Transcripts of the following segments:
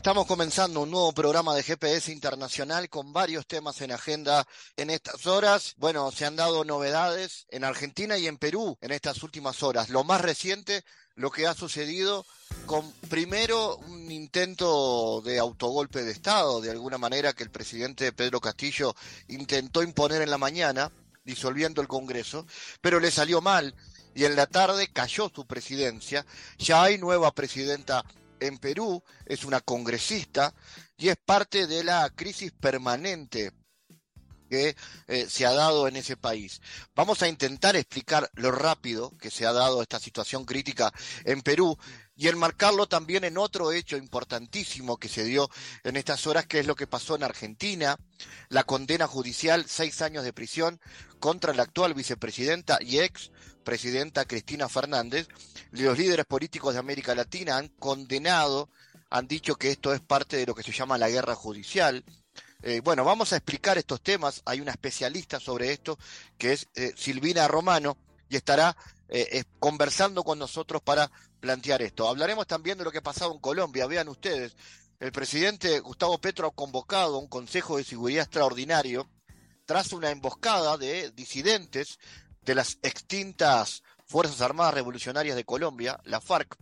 Estamos comenzando un nuevo programa de GPS Internacional con varios temas en agenda en estas horas. Bueno, se han dado novedades en Argentina y en Perú en estas últimas horas. Lo más reciente, lo que ha sucedido con primero un intento de autogolpe de Estado, de alguna manera que el presidente Pedro Castillo intentó imponer en la mañana, disolviendo el Congreso, pero le salió mal y en la tarde cayó su presidencia. Ya hay nueva presidenta en Perú, es una congresista y es parte de la crisis permanente que eh, se ha dado en ese país. Vamos a intentar explicar lo rápido que se ha dado esta situación crítica en Perú y enmarcarlo también en otro hecho importantísimo que se dio en estas horas, que es lo que pasó en Argentina, la condena judicial, seis años de prisión contra la actual vicepresidenta y ex presidenta Cristina Fernández. Los líderes políticos de América Latina han condenado, han dicho que esto es parte de lo que se llama la guerra judicial. Eh, bueno, vamos a explicar estos temas. Hay una especialista sobre esto que es eh, Silvina Romano y estará eh, conversando con nosotros para plantear esto. Hablaremos también de lo que ha pasado en Colombia. Vean ustedes, el presidente Gustavo Petro ha convocado un Consejo de Seguridad extraordinario tras una emboscada de disidentes de las extintas Fuerzas Armadas Revolucionarias de Colombia, la FARC,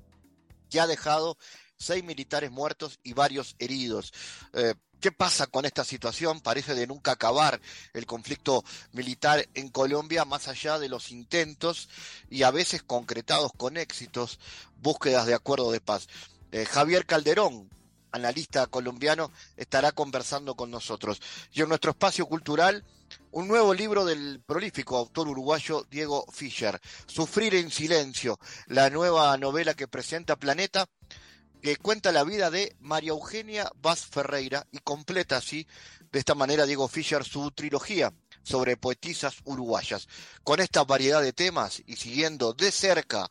que ha dejado seis militares muertos y varios heridos. Eh, ¿Qué pasa con esta situación? Parece de nunca acabar el conflicto militar en Colombia, más allá de los intentos y a veces concretados con éxitos, búsquedas de acuerdo de paz. Eh, Javier Calderón, analista colombiano, estará conversando con nosotros. Y en nuestro espacio cultural, un nuevo libro del prolífico autor uruguayo Diego Fischer, Sufrir en Silencio, la nueva novela que presenta Planeta que cuenta la vida de María Eugenia Vaz Ferreira y completa así, de esta manera, Diego Fischer su trilogía sobre poetisas uruguayas. Con esta variedad de temas y siguiendo de cerca,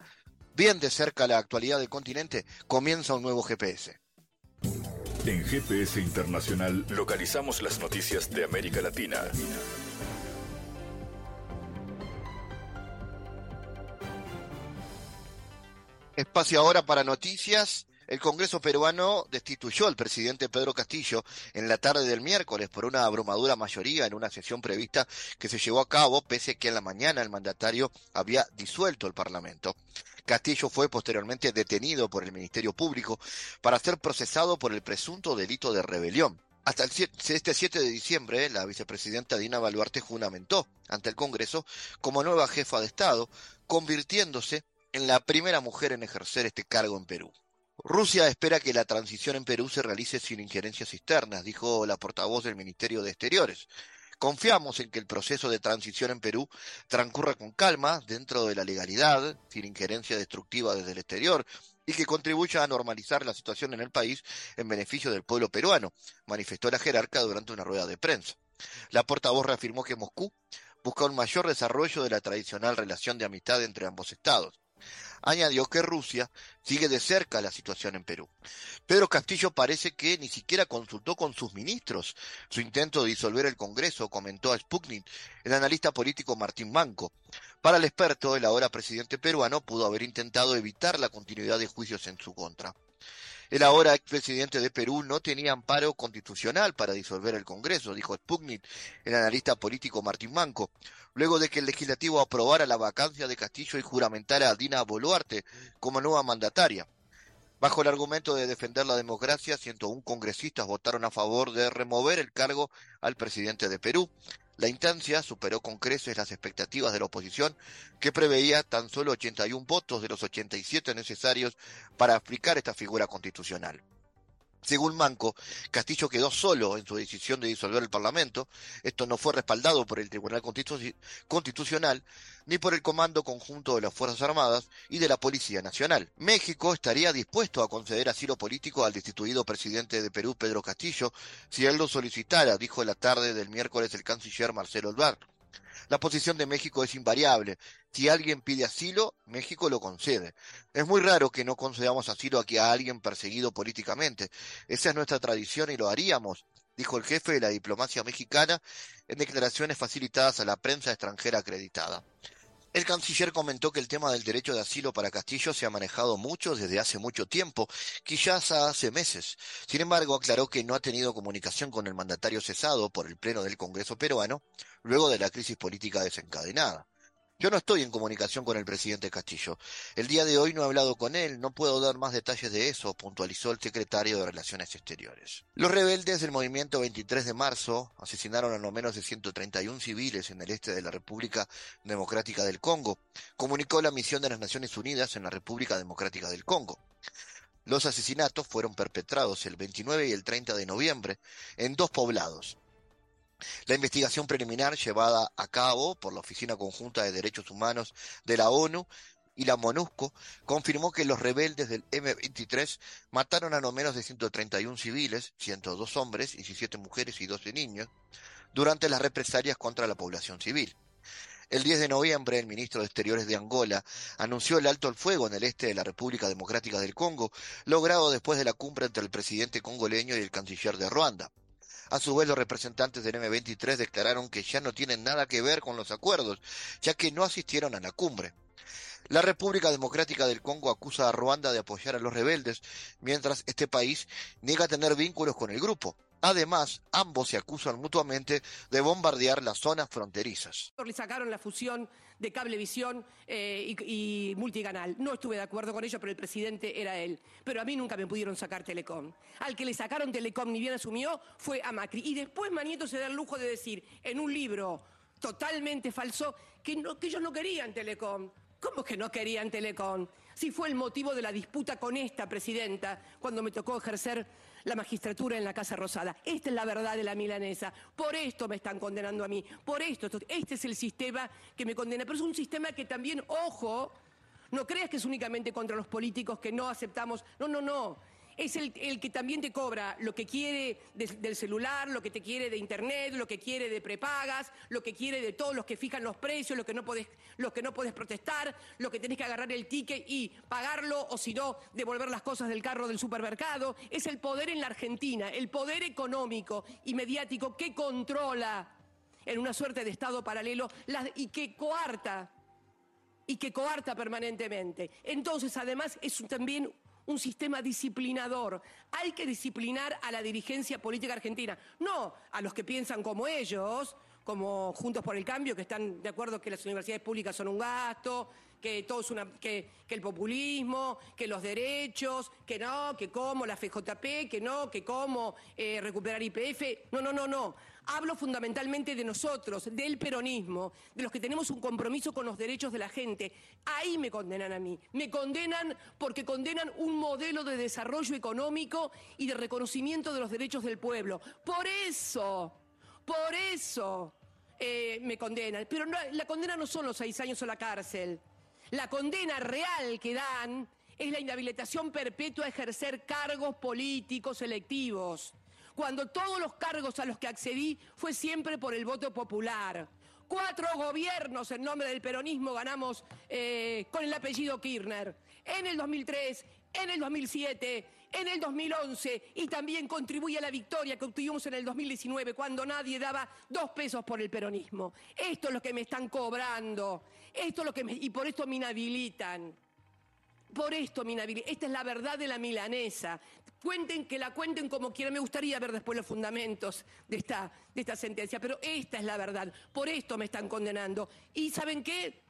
bien de cerca la actualidad del continente, comienza un nuevo GPS. En GPS Internacional localizamos las noticias de América Latina. Espacio ahora para noticias el Congreso peruano destituyó al presidente Pedro Castillo en la tarde del miércoles por una abrumadora mayoría en una sesión prevista que se llevó a cabo pese a que en la mañana el mandatario había disuelto el Parlamento. Castillo fue posteriormente detenido por el Ministerio Público para ser procesado por el presunto delito de rebelión. Hasta el este 7 de diciembre, la vicepresidenta Dina Baluarte juramentó ante el Congreso como nueva jefa de Estado, convirtiéndose en la primera mujer en ejercer este cargo en Perú. Rusia espera que la transición en Perú se realice sin injerencias externas, dijo la portavoz del Ministerio de Exteriores. Confiamos en que el proceso de transición en Perú transcurra con calma, dentro de la legalidad, sin injerencia destructiva desde el exterior, y que contribuya a normalizar la situación en el país en beneficio del pueblo peruano, manifestó la jerarca durante una rueda de prensa. La portavoz reafirmó que Moscú busca un mayor desarrollo de la tradicional relación de amistad entre ambos estados añadió que Rusia sigue de cerca la situación en Perú. Pedro Castillo parece que ni siquiera consultó con sus ministros su intento de disolver el Congreso, comentó a Sputnik el analista político Martín Manco. Para el experto, el ahora presidente peruano pudo haber intentado evitar la continuidad de juicios en su contra. El ahora expresidente de Perú no tenía amparo constitucional para disolver el Congreso, dijo Sputnik, el analista político Martín Manco, luego de que el legislativo aprobara la vacancia de Castillo y juramentara a Dina Boluarte como nueva mandataria. Bajo el argumento de defender la democracia, 101 congresistas votaron a favor de remover el cargo al presidente de Perú. La instancia superó con creces las expectativas de la oposición, que preveía tan solo 81 votos de los 87 necesarios para aplicar esta figura constitucional. Según Manco, Castillo quedó solo en su decisión de disolver el Parlamento. Esto no fue respaldado por el Tribunal Constitucional ni por el Comando Conjunto de las Fuerzas Armadas y de la Policía Nacional. México estaría dispuesto a conceder asilo político al destituido presidente de Perú, Pedro Castillo, si él lo solicitara, dijo en la tarde del miércoles el canciller Marcelo Ebrard. La posición de México es invariable. Si alguien pide asilo, México lo concede. Es muy raro que no concedamos asilo aquí a alguien perseguido políticamente. Esa es nuestra tradición y lo haríamos dijo el jefe de la diplomacia mexicana en declaraciones facilitadas a la prensa extranjera acreditada. El canciller comentó que el tema del derecho de asilo para Castillo se ha manejado mucho desde hace mucho tiempo, quizás hace meses. Sin embargo, aclaró que no ha tenido comunicación con el mandatario cesado por el Pleno del Congreso peruano luego de la crisis política desencadenada. Yo no estoy en comunicación con el presidente Castillo. El día de hoy no he hablado con él, no puedo dar más detalles de eso, puntualizó el secretario de Relaciones Exteriores. Los rebeldes del movimiento 23 de marzo asesinaron a no menos de 131 civiles en el este de la República Democrática del Congo, comunicó la misión de las Naciones Unidas en la República Democrática del Congo. Los asesinatos fueron perpetrados el 29 y el 30 de noviembre en dos poblados, la investigación preliminar llevada a cabo por la Oficina Conjunta de Derechos Humanos de la ONU y la MONUSCO confirmó que los rebeldes del M23 mataron a no menos de 131 civiles, 102 hombres, 17 mujeres y 12 niños, durante las represalias contra la población civil. El 10 de noviembre, el ministro de Exteriores de Angola anunció el alto al fuego en el este de la República Democrática del Congo, logrado después de la cumbre entre el presidente congoleño y el canciller de Ruanda. A su vez, los representantes del M23 declararon que ya no tienen nada que ver con los acuerdos, ya que no asistieron a la cumbre. La República Democrática del Congo acusa a Ruanda de apoyar a los rebeldes, mientras este país niega tener vínculos con el grupo. Además, ambos se acusan mutuamente de bombardear las zonas fronterizas. Le sacaron la fusión de Cablevisión eh, y, Multicanal. No estuve de acuerdo con ello, pero el presidente era él. Pero a mí nunca me pudieron sacar Telecom. Al que le sacaron Telecom ni bien asumió fue a Macri. Y después Manieto se da el lujo de decir en un libro totalmente falso que, que ellos no querían Telecom. ¿Cómo que no querían Telecom? Si fue el motivo de la disputa con esta presidenta cuando me tocó ejercer la magistratura en la Casa Rosada. Esta es la verdad de la milanesa. Por esto me están condenando a mí. Por esto, este es el sistema que me condena. Pero es un sistema que también, ojo, no creas que es únicamente contra los políticos que no aceptamos. No, no, no es el, que también te cobra lo que quiere del celular, lo que te quiere de internet, lo que quiere de prepagas, lo que quiere de todos los que fijan los precios, lo que no podés, lo que no podés protestar, lo que tenés que agarrar el ticket y pagarlo o si no, devolver las cosas del carro del supermercado. Es el poder en la Argentina, el poder económico y mediático que controla en una suerte de Estado paralelo y que coarta y que coarta permanentemente. Entonces, además, es también un sistema disciplinador. Hay que disciplinar a la dirigencia política argentina, no a los que piensan como ellos, como Juntos por el Cambio, que están de acuerdo que las universidades públicas son un gasto, que todo es una, que, el populismo, que los derechos, que no, que cómo la FJP, que no, que cómo eh, recuperar IPF. No, no, no, no. Hablo fundamentalmente de nosotros, del peronismo, de los que tenemos un compromiso con los derechos de la gente. Ahí me condenan a mí. Me condenan porque condenan un modelo de desarrollo económico y de reconocimiento de los derechos del pueblo. Por eso, por eso eh, me condenan. Pero la condena no son los seis años o la cárcel. La condena real que dan es la inhabilitación perpetua a ejercer cargos políticos electivos, cuando todos los cargos a los que accedí fue siempre por el voto popular. Cuatro gobiernos en nombre del peronismo ganamos eh, con el apellido Kirchner. En el 2003, en el 2007, en el 2011 y también contribuye a la victoria que obtuvimos en el 2019 cuando nadie daba dos pesos por el peronismo. Esto es lo que me están cobrando. Esto es lo que y por esto me inhabilitan. Por esto me inhabilitan. Esta es la verdad de la milanesa. Cuenten que la cuenten como quieran. Me gustaría ver después los fundamentos de esta, de esta sentencia, pero esta es la verdad. Por esto me están condenando. ¿Y saben qué?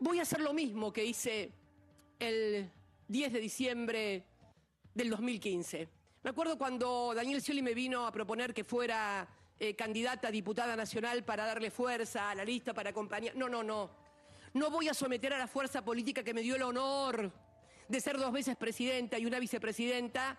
Voy a hacer lo mismo que hice el 10 de diciembre del 2015. Me acuerdo cuando Daniel Scioli me vino a proponer que fuera eh, candidata a diputada nacional para darle fuerza a la lista, para acompañar. No, no, no. No voy a someter a la fuerza política que me dio el honor de ser dos veces presidenta y una vicepresidenta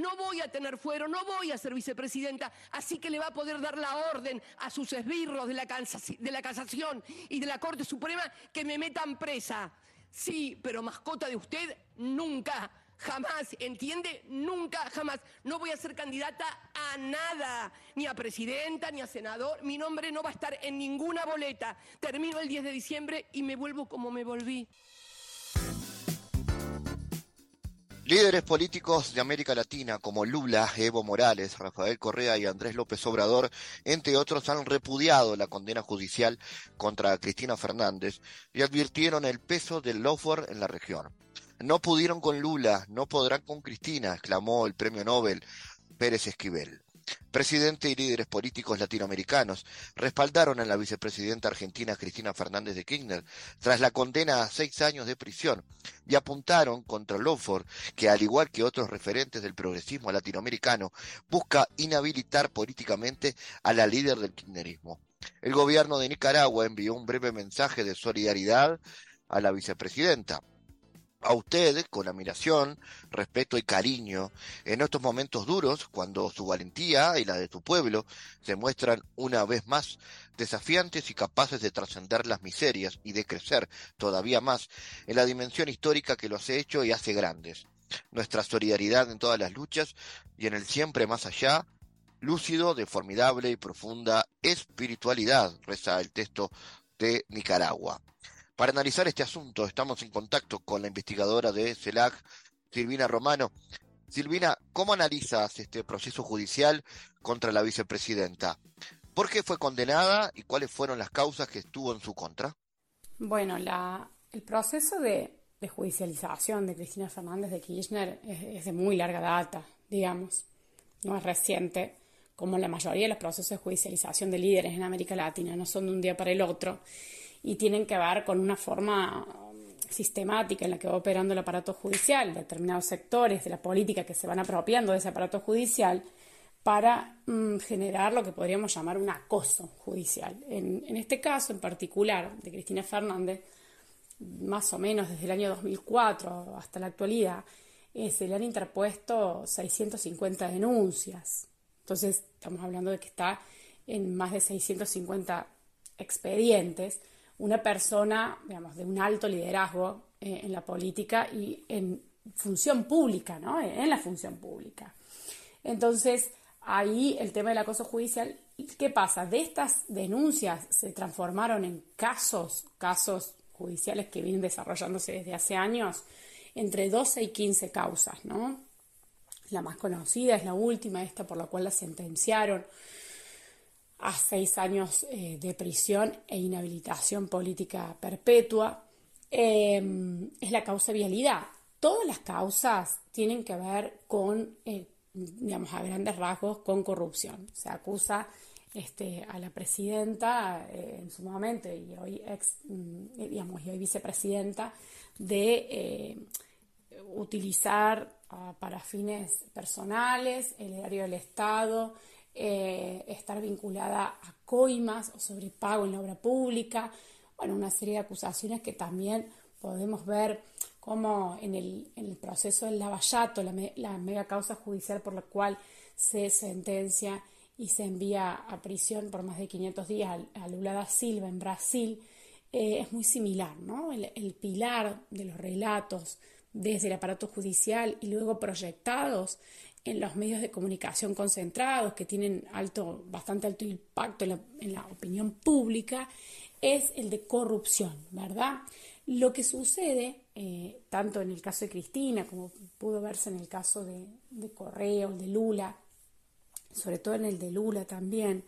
no voy a tener fuero, no voy a ser vicepresidenta, así que le va a poder dar la orden a sus esbirros de la, de la casación y de la Corte Suprema que me metan presa. Sí, pero mascota de usted, nunca. Jamás, ¿entiende? Nunca, jamás. No voy a ser candidata a nada, ni a presidenta, ni a senador. Mi nombre no va a estar en ninguna boleta. Termino el 10 de diciembre y me vuelvo como me volví. Líderes políticos de América Latina como Lula, Evo Morales, Rafael Correa y Andrés López Obrador, entre otros, han repudiado la condena judicial contra Cristina Fernández y advirtieron el peso del lawfare en la región. No pudieron con Lula, no podrán con Cristina, exclamó el premio Nobel Pérez Esquivel. Presidente y líderes políticos latinoamericanos respaldaron a la vicepresidenta argentina Cristina Fernández de Kirchner tras la condena a seis años de prisión y apuntaron contra Lawford, que al igual que otros referentes del progresismo latinoamericano, busca inhabilitar políticamente a la líder del kirchnerismo. El gobierno de Nicaragua envió un breve mensaje de solidaridad a la vicepresidenta a usted con admiración, respeto y cariño en estos momentos duros, cuando su valentía y la de tu pueblo se muestran una vez más desafiantes y capaces de trascender las miserias y de crecer todavía más en la dimensión histórica que los ha hecho y hace grandes. Nuestra solidaridad en todas las luchas y en el siempre más allá, lúcido de formidable y profunda espiritualidad, reza el texto de Nicaragua. Para analizar este asunto estamos en contacto con la investigadora de CELAC, Silvina Romano. Silvina, ¿cómo analizas este proceso judicial contra la vicepresidenta? ¿Por qué fue condenada y cuáles fueron las causas que estuvo en su contra? Bueno, el proceso de, judicialización de Cristina Fernández de Kirchner es, de muy larga data, digamos. No es reciente, como la mayoría de los procesos de judicialización de líderes en América Latina, no son de un día para el otro y tienen que ver con una forma um, sistemática en la que va operando el aparato judicial, determinados sectores de la política que se van apropiando de ese aparato judicial para mm, generar lo que podríamos llamar un acoso judicial. En, en, este caso en particular de Cristina Fernández, más o menos desde el año 2004 hasta la actualidad, eh, se le han interpuesto 650 denuncias. Entonces, estamos hablando de que está en más de 650 expedientes una persona, digamos, de un alto liderazgo eh, en la política y en función pública, ¿no? En la función pública. Entonces, ahí el tema del acoso judicial, ¿qué pasa? De estas denuncias se transformaron en casos, casos judiciales que vienen desarrollándose desde hace años, entre 12 y 15 causas, ¿no? La más conocida es la última, esta por la cual la sentenciaron a seis años eh, de prisión e inhabilitación política perpetua. Em, es la causa vialidad. Todas las causas tienen que ver con, eh, digamos, a grandes rasgos, con corrupción. Se acusa este, a la presidenta eh, en su momento y hoy ex, mm, digamos, y hoy vicepresidenta de utilizar ah, para fines personales el erario del Estado, eh, estar vinculada a coimas o sobrepago en la obra pública, bueno, una serie de acusaciones que también podemos ver como en el, proceso del lavallato, la, mega causa judicial por la cual se sentencia y se envía a prisión por más de 500 días a, Lula da Silva en Brasil, eh, es muy similar, ¿no? el pilar de los relatos desde el aparato judicial y luego proyectados en los medios de comunicación concentrados que tienen alto, bastante alto impacto en la, opinión pública es el de corrupción, ¿verdad? Lo que sucede, eh, tanto en el caso de Cristina como pudo verse en el caso de, de Correo, de Lula, sobre todo en el de Lula también,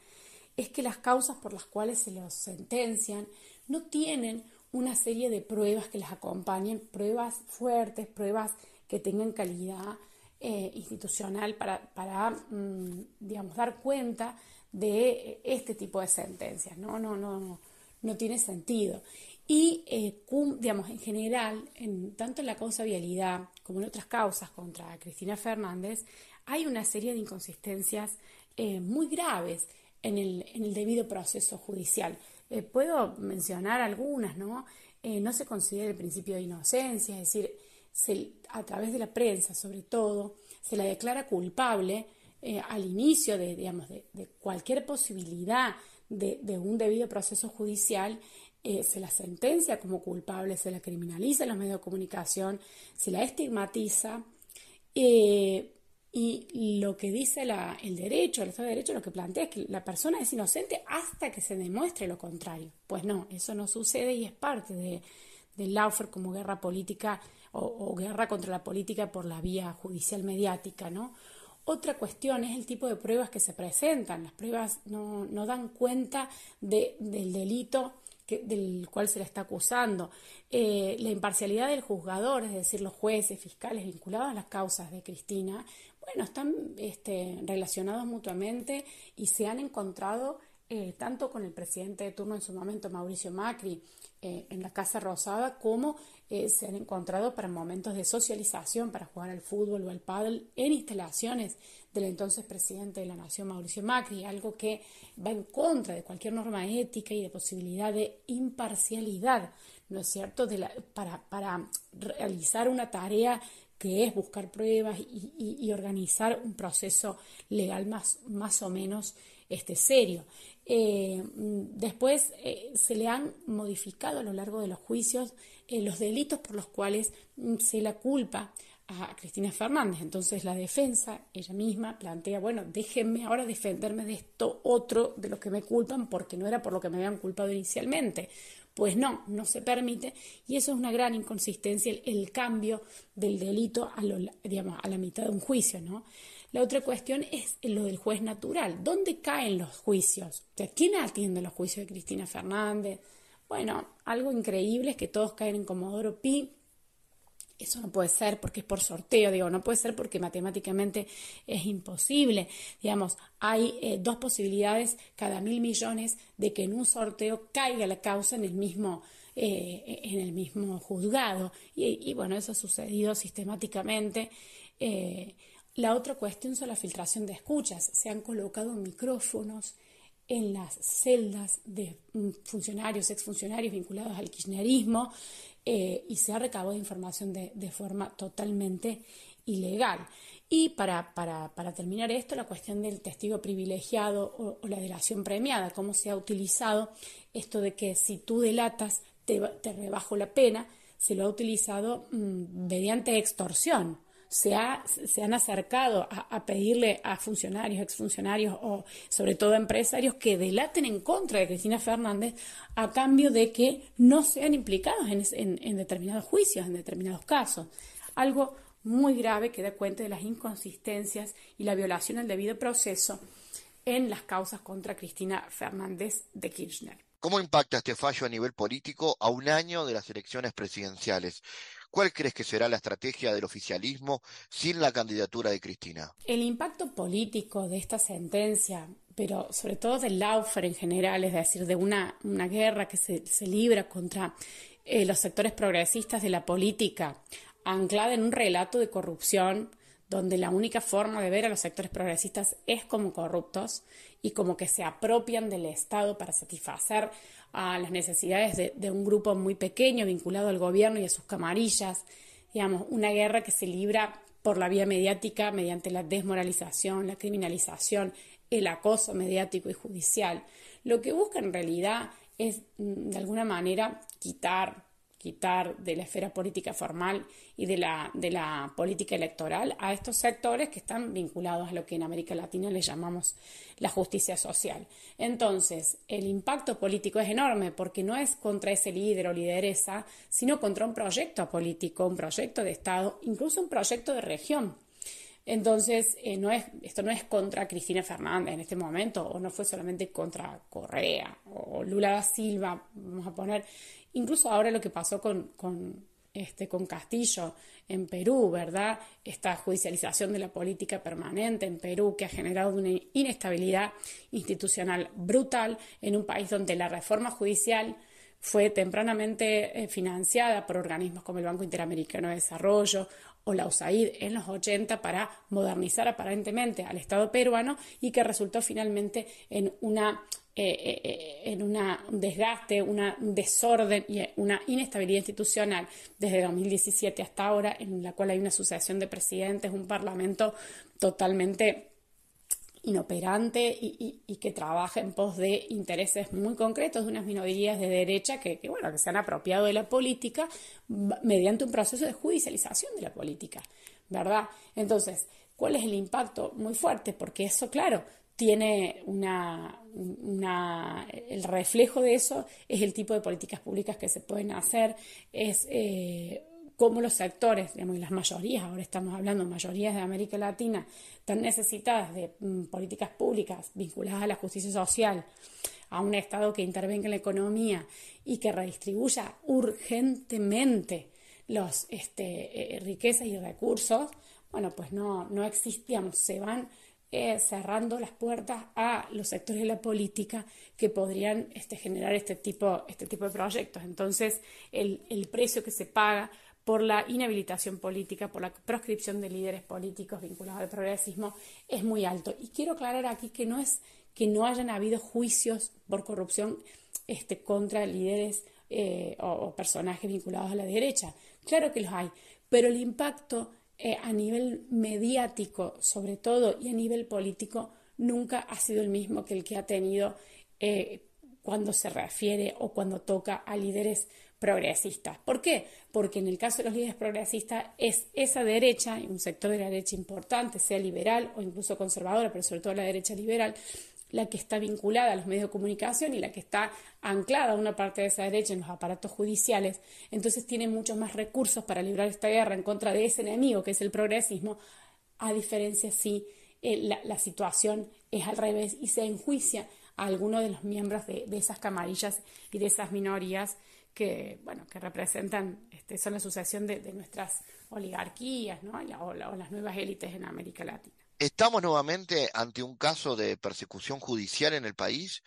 es que las causas por las cuales se los sentencian no tienen una serie de pruebas que las acompañen, pruebas fuertes, pruebas que tengan calidad eh, institucional para, mm, digamos, dar cuenta de este tipo de sentencias. No, no, no, no, tiene sentido. Y, eh, digamos, en general, en, tanto en la causa vialidad como en otras causas contra Cristina Fernández, hay una serie de inconsistencias eh, muy graves en el, en el, debido proceso judicial. puedo mencionar algunas, ¿no? no se considera el principio de inocencia, es decir, a través de la prensa sobre todo, se la declara culpable eh, al inicio de, digamos, de, cualquier posibilidad de, un debido proceso judicial, eh, se la sentencia como culpable, se la criminaliza en los medios de comunicación, se la estigmatiza. Eh, y lo que dice el derecho, el Estado de Derecho, lo que plantea es que la persona es inocente hasta que se demuestre lo contrario. Pues no, eso no sucede y es parte de, del Laufer como guerra política o, guerra contra la política por la vía judicial mediática, ¿no? Otra cuestión es el tipo de pruebas que se presentan. Las pruebas no, dan cuenta del delito del cual se le está acusando. Eh, la imparcialidad del juzgador, es decir, los jueces, fiscales vinculados a las causas de Cristina, bueno, están este, relacionados mutuamente y se han encontrado eh, tanto con el presidente de turno en su momento, Mauricio Macri, eh, en la Casa Rosada, como eh, se han encontrado para momentos de socialización, para jugar al fútbol o al pádel en instalaciones del entonces presidente de la Nación, Mauricio Macri, algo que va en contra de cualquier norma ética y de posibilidad de imparcialidad, ¿no es cierto?, para, para realizar una tarea que es buscar pruebas y, organizar un proceso legal más, más o menos este, serio. Eh, después eh, se le han modificado a lo largo de los juicios eh, los delitos por los cuales mm, se la culpa a Cristina Fernández. Entonces la defensa, ella misma, plantea, bueno, déjenme ahora defenderme de esto otro de lo que me culpan porque no era por lo que me habían culpado inicialmente. Pues no, no se permite y eso es una gran inconsistencia, el, cambio del delito a, digamos, a la mitad de un juicio, ¿no? La otra cuestión es lo del juez natural. ¿Dónde caen los juicios? ¿quién atiende los juicios de Cristina Fernández? Bueno, algo increíble es que todos caen en Comodoro Pi. Eso no puede ser porque es por sorteo, digo, no puede ser porque matemáticamente es imposible. Digamos, hay eh, dos posibilidades cada mil millones de que en un sorteo caiga la causa en el mismo, eh, en el mismo juzgado. Y, bueno, eso ha sucedido sistemáticamente. Eh, la otra cuestión son la filtración de escuchas. Se han colocado micrófonos en las celdas de mm, funcionarios, exfuncionarios vinculados al kirchnerismo eh, y se ha recabado información de, forma totalmente ilegal. Y para, terminar esto, la cuestión del testigo privilegiado o, la delación premiada, cómo se ha utilizado esto de que si tú delatas te, te rebajo la pena, se lo ha utilizado mm, mediante extorsión se, han acercado a, pedirle a funcionarios, exfuncionarios o sobre todo a empresarios que delaten en contra de Cristina Fernández a cambio de que no sean implicados en, determinados juicios, en determinados casos. Algo muy grave que da cuenta de las inconsistencias y la violación del debido proceso en las causas contra Cristina Fernández de Kirchner. ¿Cómo impacta este fallo a nivel político a un año de las elecciones presidenciales? ¿Cuál crees que será la estrategia del oficialismo sin la candidatura de Cristina? El impacto político de esta sentencia, pero sobre todo del Laufer en general, es decir, de una, una guerra que se, libra contra eh, los sectores progresistas de la política, anclada en un relato de corrupción, donde la única forma de ver a los sectores progresistas es como corruptos y como que se apropian del Estado para satisfacer a las necesidades de, un grupo muy pequeño vinculado al gobierno y a sus camarillas, digamos, una guerra que se libra por la vía mediática mediante la desmoralización, la criminalización, el acoso mediático y judicial. Lo que busca en realidad es, mm, de alguna manera, quitar quitar de la esfera política formal y de la, de la política electoral a estos sectores que están vinculados a lo que en América Latina le llamamos la justicia social. Entonces, el impacto político es enorme porque no es contra ese líder o lideresa, sino contra un proyecto político, un proyecto de Estado, incluso un proyecto de región. Entonces, eh, no es, esto no es contra Cristina Fernández en este momento, o no fue solamente contra Correa o Lula da Silva, vamos a poner, Incluso ahora lo que pasó con, este, con Castillo en Perú, ¿verdad? Esta judicialización de la política permanente en Perú que ha generado una inestabilidad institucional brutal en un país donde la reforma judicial fue tempranamente eh, financiada por organismos como el Banco Interamericano de Desarrollo o la USAID en los 80 para modernizar aparentemente al Estado peruano y que resultó finalmente en una eh, eh, en un desgaste, un desorden y una inestabilidad institucional desde 2017 hasta ahora, en la cual hay una sucesión de presidentes, un parlamento totalmente inoperante y, que trabaja en pos de intereses muy concretos de unas minorías de derecha que, bueno, que se han apropiado de la política mediante un proceso de judicialización de la política, ¿verdad? Entonces, ¿cuál es el impacto? Muy fuerte, porque eso, claro, tiene una, el reflejo de eso es el tipo de políticas públicas que se pueden hacer, es eh, cómo los sectores, digamos, y las mayorías, ahora estamos hablando mayorías de América Latina, están necesitadas de mm, políticas públicas vinculadas a la justicia social, a un Estado que intervenga en la economía y que redistribuya urgentemente los este, eh, riquezas y recursos, bueno, pues no, no existíamos, se van eh, cerrando las puertas a los sectores de la política que podrían este, generar este tipo, este tipo de proyectos. Entonces, el precio que se paga por la inhabilitación política, por la proscripción de líderes políticos vinculados al progresismo, es muy alto. Y quiero aclarar aquí que no es que no hayan habido juicios por corrupción este, contra líderes eh, o, personajes vinculados a la derecha. Claro que los hay, pero el impacto eh, a nivel mediático, sobre todo, y a nivel político, nunca ha sido el mismo que el que ha tenido eh, cuando se refiere o cuando toca a líderes progresistas. ¿Por qué? Porque en el caso de los líderes progresistas es esa derecha, un sector de la derecha importante, sea liberal o incluso conservadora, pero sobre todo la derecha liberal, la que está vinculada a los medios de comunicación y la que está anclada a una parte de esa derecha en los aparatos judiciales, entonces tiene muchos más recursos para librar esta guerra en contra de ese enemigo que es el progresismo, a diferencia si eh, la, situación es al revés y se enjuicia a alguno de los miembros de, esas camarillas y de esas minorías que, bueno, que representan, este, son la sucesión de, nuestras oligarquías ¿no? o las nuevas élites en América Latina. ¿Estamos nuevamente ante un caso de persecución judicial en el país?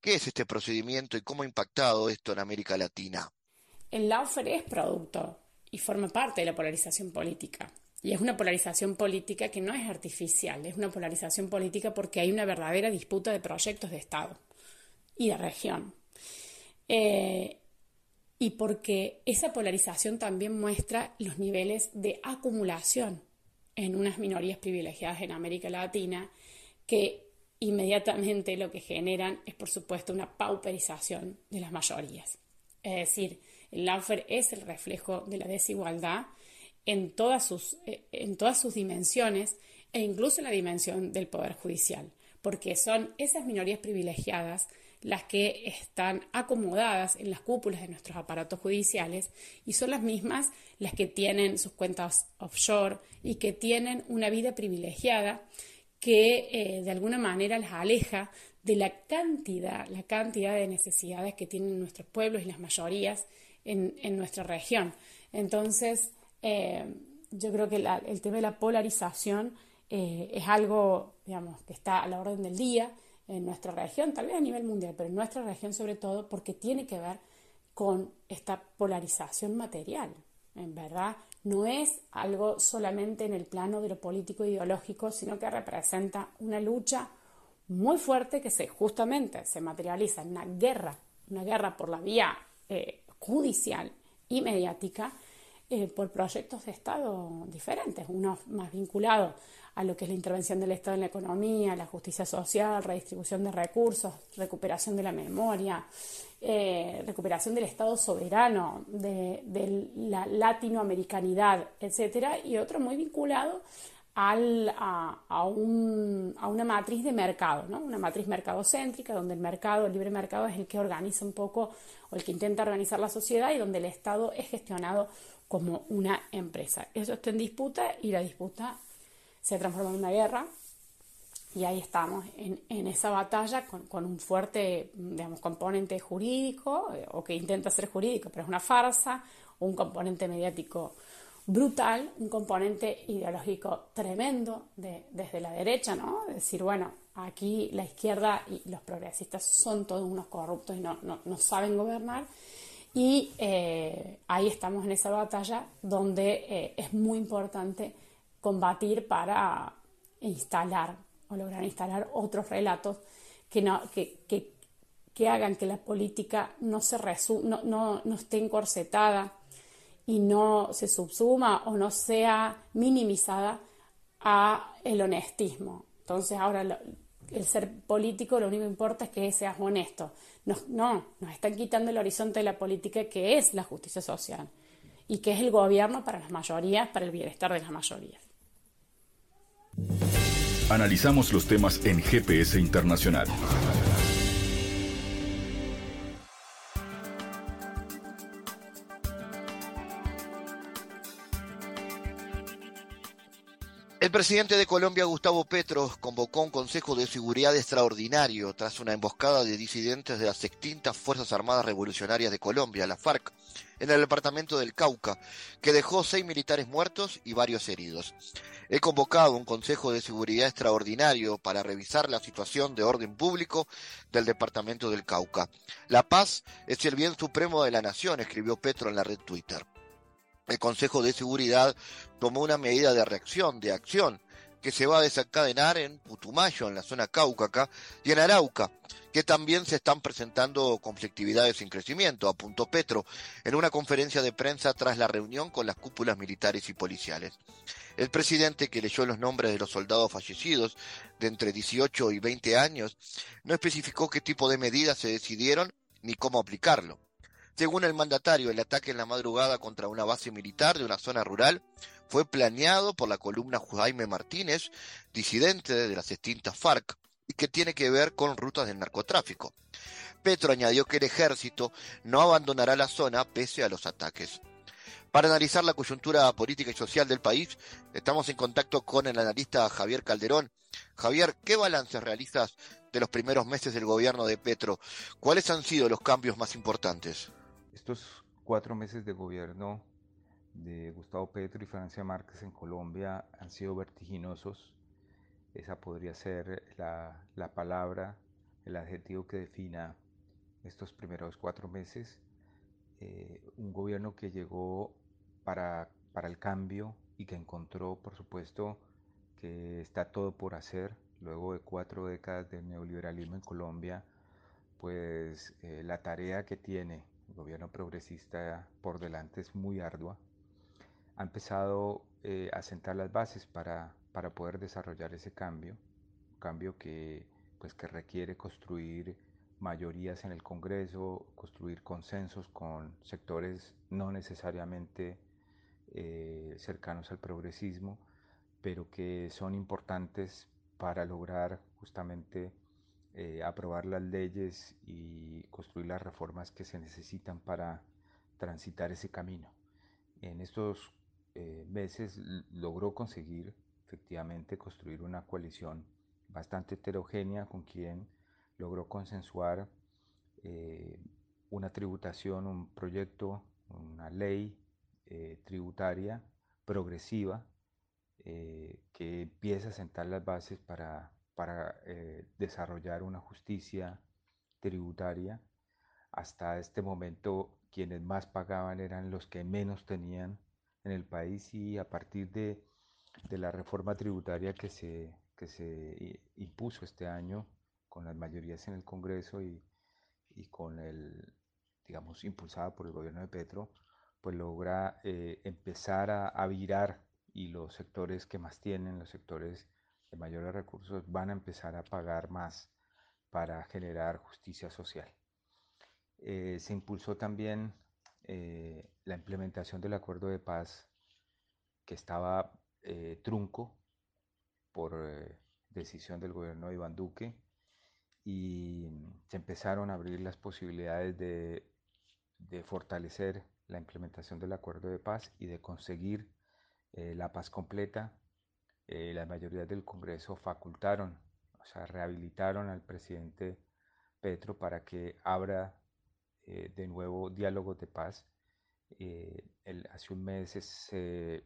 ¿Qué es este procedimiento y cómo ha impactado esto en América Latina? El lawfare es producto y forma parte de la polarización política. Y es una polarización política que no es artificial, es una polarización política porque hay una verdadera disputa de proyectos de Estado y de región. Eh, y porque esa polarización también muestra los niveles de acumulación en unas minorías privilegiadas en América Latina que inmediatamente lo que generan es, por supuesto, una pauperización de las mayorías. Es decir, el lawfare es el reflejo de la desigualdad en todas sus, eh, en todas sus dimensiones e incluso en la dimensión del poder judicial, porque son esas minorías privilegiadas las que están acomodadas en las cúpulas de nuestros aparatos judiciales y son las mismas las que tienen sus cuentas offshore y que tienen una vida privilegiada que eh, de alguna manera las aleja de la cantidad, la cantidad de necesidades que tienen nuestros pueblos y las mayorías en, nuestra región. Entonces, eh, yo creo que el tema de la polarización eh, es algo, digamos, que está a la orden del día en nuestra región, tal vez a nivel mundial, pero en nuestra región sobre todo porque tiene que ver con esta polarización material. En verdad, no es algo solamente en el plano de lo político ideológico, sino que representa una lucha muy fuerte que se justamente se materializa en una guerra, una guerra por la vía eh, judicial y mediática eh, por proyectos de Estado diferentes, unos más vinculados a lo que es la intervención del Estado en la economía, la justicia social, redistribución de recursos, recuperación de la memoria, eh, recuperación del Estado soberano, de, la latinoamericanidad, etcétera, y otro muy vinculado al, a, una matriz de mercado, ¿no? una matriz mercadocéntrica, donde el mercado, el libre mercado es el que organiza un poco o el que intenta organizar la sociedad y donde el Estado es gestionado como una empresa. Eso está en disputa y la disputa se transforma en una guerra y ahí estamos en, esa batalla con, un fuerte digamos, componente jurídico eh, o que intenta ser jurídico pero es una farsa, un componente mediático brutal, un componente ideológico tremendo desde la derecha, ¿no? Decir, bueno, aquí la izquierda y los progresistas son todos unos corruptos y no, no, no saben gobernar Y eh, ahí estamos en esa batalla donde eh, es muy importante combatir para instalar o lograr instalar otros relatos que, no, que, que, que hagan que la política no, se no, no, no esté encorsetada y no se subsuma o no sea minimizada a el honestismo. Entonces ahora el ser político lo único que importa es que seas honesto. No, no, nos están quitando el horizonte de la política que es la justicia social y que es el gobierno para las mayorías, para el bienestar de las mayorías. Analizamos los temas en GPS Internacional. El presidente de Colombia, Gustavo Petro, convocó un Consejo de Seguridad extraordinario tras una emboscada de disidentes de las extintas Fuerzas Armadas Revolucionarias de Colombia, la FARC, en el departamento del Cauca, que dejó seis militares muertos y varios heridos. He convocado un Consejo de Seguridad extraordinario para revisar la situación de orden público del departamento del Cauca. La paz es el bien supremo de la nación, escribió Petro en la red Twitter el Consejo de Seguridad tomó una medida de reacción, de acción, que se va a desencadenar en Putumayo, en la zona Cáucaca, y en Arauca, que también se están presentando conflictividades en crecimiento, apuntó Petro en una conferencia de prensa tras la reunión con las cúpulas militares y policiales. El presidente, que leyó los nombres de los soldados fallecidos de entre 18 y 20 años, no especificó qué tipo de medidas se decidieron ni cómo aplicarlo. Según el mandatario, el ataque en la madrugada contra una base militar de una zona rural fue planeado por la columna Jaime Martínez, disidente de las extintas FARC, y que tiene que ver con rutas del narcotráfico. Petro añadió que el ejército no abandonará la zona pese a los ataques. Para analizar la coyuntura política y social del país, estamos en contacto con el analista Javier Calderón. Javier, ¿qué balances realizas de los primeros meses del gobierno de Petro? ¿Cuáles han sido los cambios más importantes? Estos cuatro meses de gobierno de Gustavo Petro y Francia Márquez en Colombia han sido vertiginosos. Esa podría ser la, palabra, el adjetivo que defina estos primeros cuatro meses. Eh, un gobierno que llegó para, para el cambio y que encontró, por supuesto, que está todo por hacer. Luego de cuatro décadas de neoliberalismo en Colombia, pues eh, la tarea que tiene gobierno progresista por delante es muy ardua, ha empezado eh, a sentar las bases para, para, poder desarrollar ese cambio, cambio que, pues, que requiere construir mayorías en el Congreso, construir consensos con sectores no necesariamente eh, cercanos al progresismo, pero que son importantes para lograr justamente eh, aprobar las leyes y construir las reformas que se necesitan para transitar ese camino. En estos eh, meses logró conseguir efectivamente construir una coalición bastante heterogénea con quien logró consensuar eh, una tributación, un proyecto, una ley tributaria progresiva que empieza a sentar las bases para para eh, desarrollar una justicia tributaria. Hasta este momento quienes más pagaban eran los que menos tenían en el país y a partir de, la reforma tributaria que se, que se impuso este año con las mayorías en el Congreso y, con el, digamos, impulsada por el gobierno de Petro, pues logra eh, empezar a, a virar y los sectores que más tienen, los sectores de mayores recursos van a empezar a pagar más para generar justicia social. Eh, se impulsó también eh, la implementación del acuerdo de paz que estaba eh, trunco por decisión del gobierno de Iván Duque y se empezaron a abrir las posibilidades de, de fortalecer la implementación del acuerdo de paz y de conseguir la paz completa eh, la mayoría del Congreso facultaron, o sea, rehabilitaron al presidente Petro para que abra eh, de nuevo diálogos de paz. Eh, hace un mes se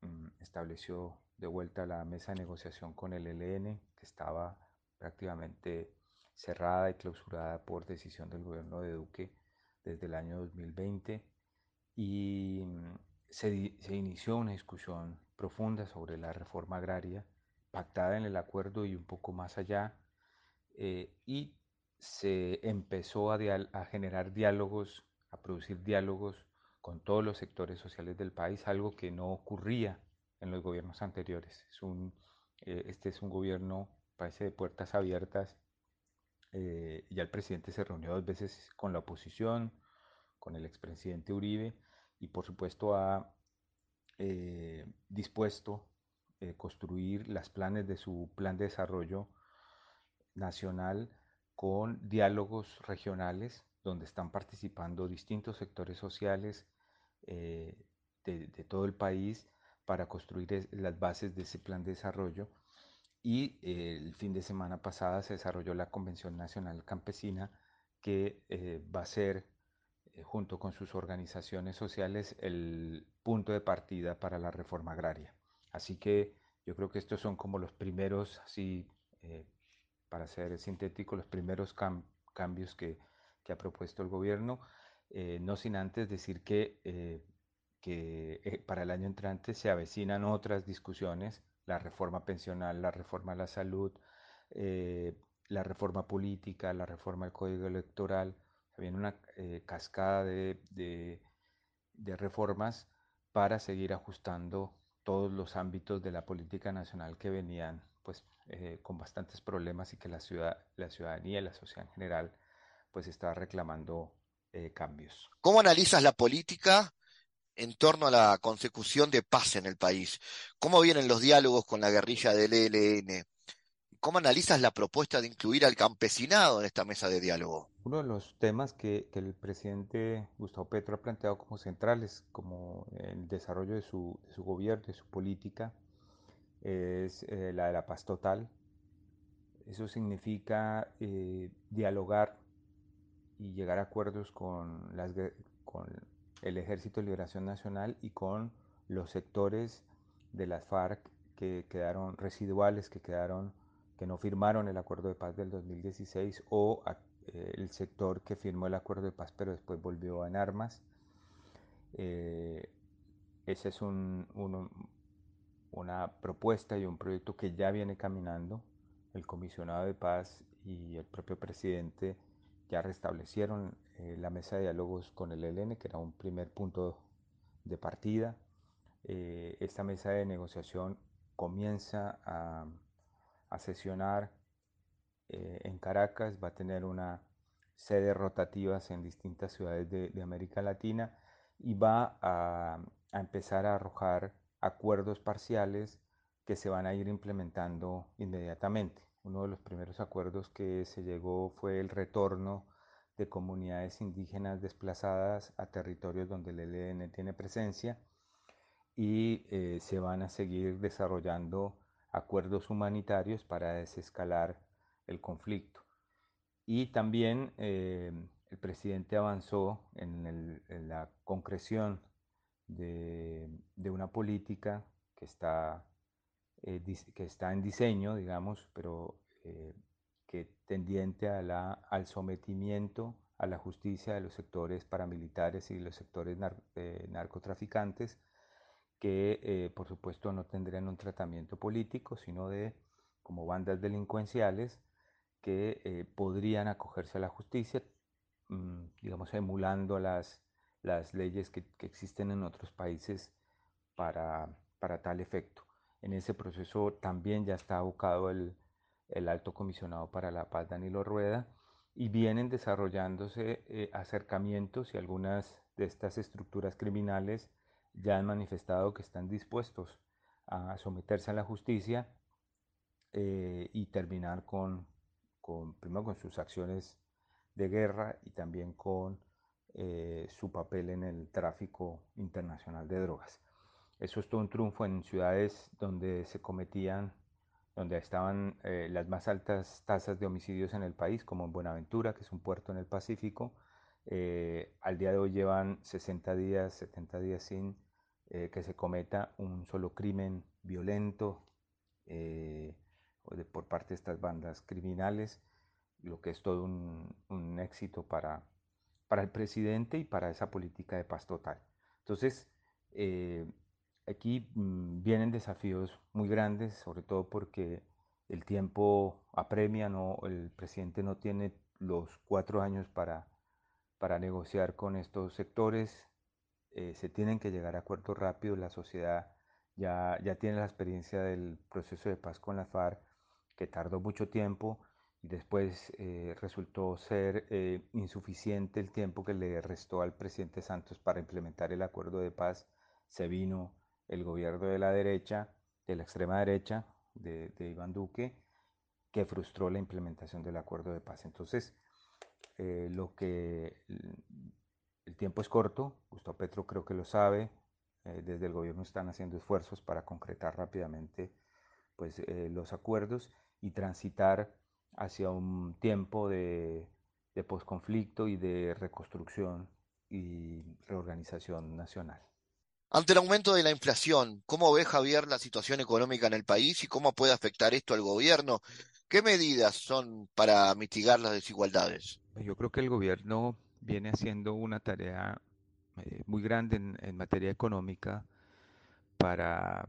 mm, estableció de vuelta la mesa de negociación con el ELN, que estaba prácticamente cerrada y clausurada por decisión del gobierno de Duque desde el año 2020 y mm, se, se, inició una discusión profunda sobre la reforma agraria pactada en el acuerdo y un poco más allá eh, y se empezó a, generar diálogos, a producir diálogos con todos los sectores sociales del país, algo que no ocurría en los gobiernos anteriores. Eh, este es un gobierno, parece, de puertas abiertas. Eh, ya el presidente se reunió dos veces con la oposición, con el expresidente Uribe, y por supuesto ha eh, dispuesto eh, construir las planes de su plan de desarrollo nacional con diálogos regionales donde están participando distintos sectores sociales eh, de, todo el país para construir las bases de ese plan de desarrollo. Y el fin de semana pasada se desarrolló la Convención Nacional Campesina que va a ser eh, junto con sus organizaciones sociales, el punto de partida para la reforma agraria. Así que yo creo que estos son como los primeros, así, eh, para ser sintético, los primeros cambios que, que, ha propuesto el gobierno, eh, no sin antes decir que, que para el año entrante se avecinan otras discusiones, la reforma pensional, la reforma a la salud, la reforma política, la reforma al código electoral, viene una eh, cascada de, de, reformas para seguir ajustando todos los ámbitos de la política nacional que venían pues eh, con bastantes problemas y que la, ciudad, la ciudadanía y la sociedad en general pues estaba reclamando eh, cambios. ¿Cómo analizas la política en torno a la consecución de paz en el país? ¿Cómo vienen los diálogos con la guerrilla del ELN? ¿Cómo analizas la propuesta de incluir al campesinado en esta mesa de diálogo? Uno de los temas que, el presidente Gustavo Petro ha planteado como centrales, como el desarrollo de su, gobierno, de su política, es eh, la de la paz total. Eso significa eh, dialogar y llegar a acuerdos con, las, con el Ejército de Liberación Nacional y con los sectores de las FARC que quedaron residuales, que quedaron que no firmaron el acuerdo de paz del 2016 o eh, el sector que firmó el acuerdo de paz pero después volvió en armas. Eh, ese es un, una propuesta y un proyecto que ya viene caminando. El comisionado de paz y el propio presidente ya restablecieron eh, la mesa de diálogos con el ELN, que era un primer punto de partida. esta mesa de negociación comienza a a sesionar eh, en Caracas, va a tener una sede rotativas en distintas ciudades de, América Latina y va a, empezar a arrojar acuerdos parciales que se van a ir implementando inmediatamente. Uno de los primeros acuerdos que se llegó fue el retorno de comunidades indígenas desplazadas a territorios donde el ELN tiene presencia y eh, se van a seguir desarrollando acuerdos humanitarios para desescalar el conflicto. Y también eh, el presidente avanzó en, la concreción de, una política que está, eh, que está en diseño, digamos, pero eh, que tendiente a al sometimiento a la justicia de los sectores paramilitares y los sectores narcotraficantes que eh, por supuesto no tendrían un tratamiento político, sino de como bandas delincuenciales que eh, podrían acogerse a la justicia, mm, digamos, emulando las, las leyes que, existen en otros países para, para, tal efecto. En ese proceso también ya está abocado el, el alto comisionado para la paz, Danilo Rueda, y vienen desarrollándose eh, acercamientos y algunas de estas estructuras criminales ya han manifestado que están dispuestos a someterse a la justicia eh, y terminar con, con, primero con sus acciones de guerra y también con eh, su papel en el tráfico internacional de drogas. Eso es todo un triunfo en ciudades donde se cometían, donde estaban eh, las más altas tasas de homicidios en el país, como en Buenaventura, que es un puerto en el Pacífico, eh, al día de hoy llevan 60 días, 70 días sin eh, que se cometa un solo crimen violento eh, por parte de estas bandas criminales, lo que es todo un, éxito para, para el presidente y para esa política de paz total. Entonces, eh, aquí mm, vienen desafíos muy grandes, sobre todo porque el tiempo apremia, no, el presidente no tiene los cuatro años para, para negociar con estos sectores, eh, se tienen que llegar a acuerdos rápidos, la sociedad ya, ya tiene la experiencia del proceso de paz con la FARC, que tardó mucho tiempo y después eh, resultó ser eh, insuficiente el tiempo que le restó al presidente Santos para implementar el acuerdo de paz. Se vino el gobierno de la derecha, de la extrema derecha, de, de Iván Duque, que frustró la implementación del acuerdo de paz. Entonces, lo que el tiempo es corto, Gustavo Petro creo que lo sabe, desde el gobierno están haciendo esfuerzos para concretar rápidamente pues, los acuerdos y transitar hacia un tiempo de, de posconflicto y de reconstrucción y reorganización nacional. Ante el aumento de la inflación, ¿cómo ve Javier la situación económica en el país y cómo puede afectar esto al gobierno? ¿Qué medidas son para mitigar las desigualdades? Yo creo que el gobierno viene haciendo una tarea eh, muy grande en, materia económica para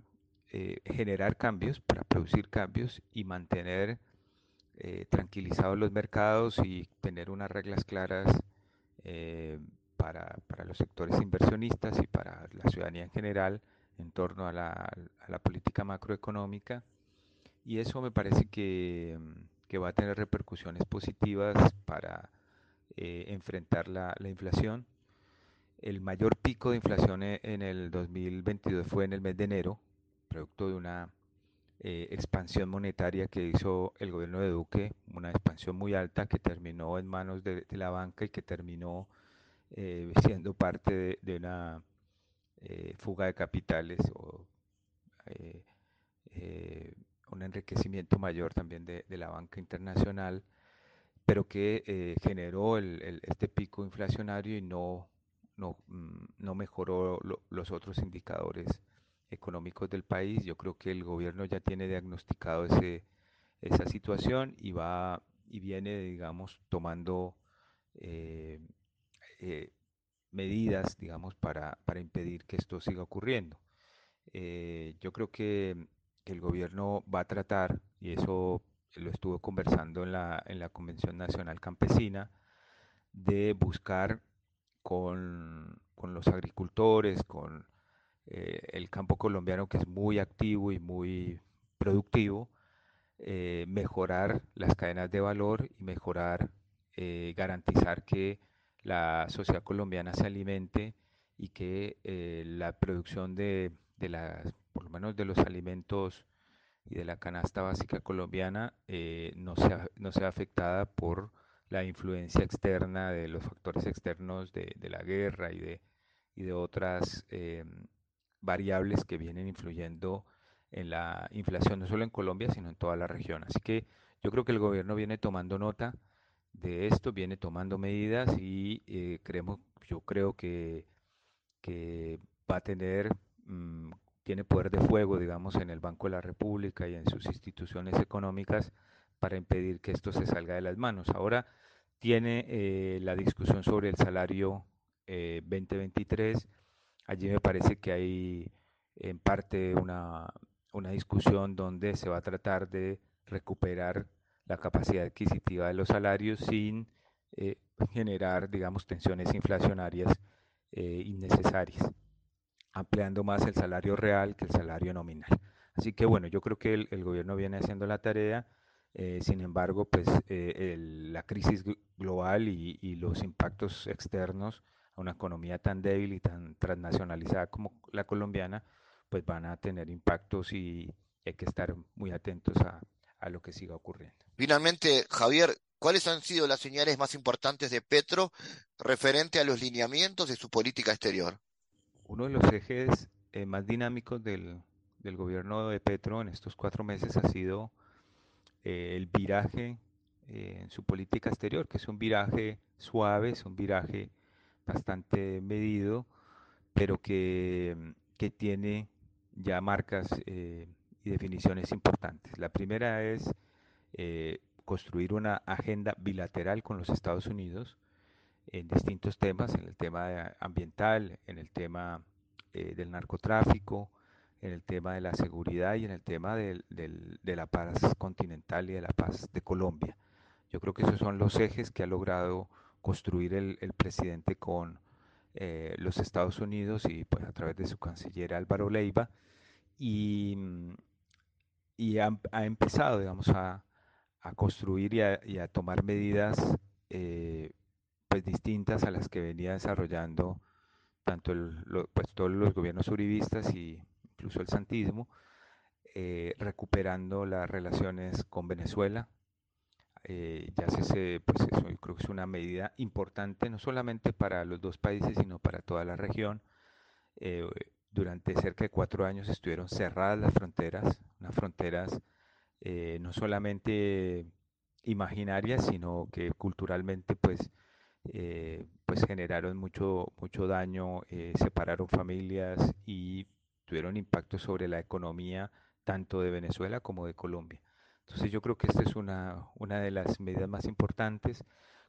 eh, generar cambios, para producir cambios y mantener eh, tranquilizados los mercados y tener unas reglas claras eh, para, para, los sectores inversionistas y para la ciudadanía en general en torno a la, a la política macroeconómica. Y eso me parece que, que va a tener repercusiones positivas para eh, enfrentar la, la, inflación. El mayor pico de inflación e, en el 2022 fue en el mes de enero, producto de una eh, expansión monetaria que hizo el gobierno de Duque, una expansión muy alta que terminó en manos de, la banca y que terminó eh, siendo parte de, una fuga de capitales o un enriquecimiento mayor también de, la banca internacional, pero que generó este pico inflacionario y no, no, mm, mejoró los otros indicadores económicos del país. Yo creo que el gobierno ya tiene diagnosticado ese, esa situación y va y viene, digamos, tomando eh, eh, medidas, digamos, para, para, impedir que esto siga ocurriendo. Eh, yo creo que, el gobierno va a tratar, y eso lo estuvo conversando en la, en la Convención Nacional Campesina, de buscar con, con los agricultores, con eh, el campo colombiano que es muy activo y muy productivo, eh, mejorar las cadenas de valor y mejorar, eh, garantizar que la sociedad colombiana se alimente y que la producción de, de, las, por lo menos de los alimentos y de la canasta básica colombiana no, sea, no sea afectada por la influencia externa de los factores externos de, de la guerra y de, y de otras variables que vienen influyendo en la inflación, no solo en Colombia, sino en toda la región. Así que yo creo que el gobierno viene tomando nota de esto, viene tomando medidas y eh, creemos, yo creo que, que va a tener, mm, tiene poder de fuego, digamos, en el Banco de la República y en sus instituciones económicas para impedir que esto se salga de las manos. Ahora tiene eh, la discusión sobre el salario 2023 eh, Allí me parece que hay en parte una, discusión donde se va a tratar de recuperar la capacidad adquisitiva de los salarios sin eh, generar, digamos, tensiones inflacionarias eh, innecesarias, ampliando más el salario real que el salario nominal. Así que bueno, yo creo que el, gobierno viene haciendo la tarea, eh, sin embargo, pues la crisis global y los impactos externos a una economía tan débil y tan transnacionalizada como la colombiana, pues van a tener impactos y hay que estar muy atentos a, a lo que siga ocurriendo. Finalmente, Javier, ¿cuáles han sido las señales más importantes de Petro referente a los lineamientos de su política exterior? Uno de los ejes eh, más dinámicos del, gobierno de Petro en estos cuatro meses ha sido eh, el viraje eh, en su política exterior, que es un viraje suave, es un viraje bastante medido, pero que, tiene ya marcas y definiciones importantes. La primera es construir una agenda bilateral con los Estados Unidos, en distintos temas, en el tema ambiental, en el tema eh, del narcotráfico, en el tema de la seguridad y en el tema de la paz continental y de la paz de Colombia. Yo creo que esos son los ejes que ha logrado construir el, presidente con eh, los Estados Unidos y pues a través de su canciller Álvaro Leiva y, y ha, empezado, digamos, a, construir y a, tomar medidas eh, pues distintas a las que venía desarrollando tanto el, pues todos los gobiernos uribistas y incluso el santismo, eh, recuperando las relaciones con Venezuela. Eh, ya se, pues eso yo creo que es una medida importante no solamente para los dos países, sino para toda la región. Eh, durante cerca de cuatro años estuvieron cerradas las fronteras, unas fronteras no solamente imaginarias, sino que culturalmente pues eh, pues generaron mucho, mucho daño, eh, separaron familias y tuvieron impacto sobre la economía tanto de Venezuela como de Colombia. Entonces yo creo que esta es una, una de las medidas más importantes.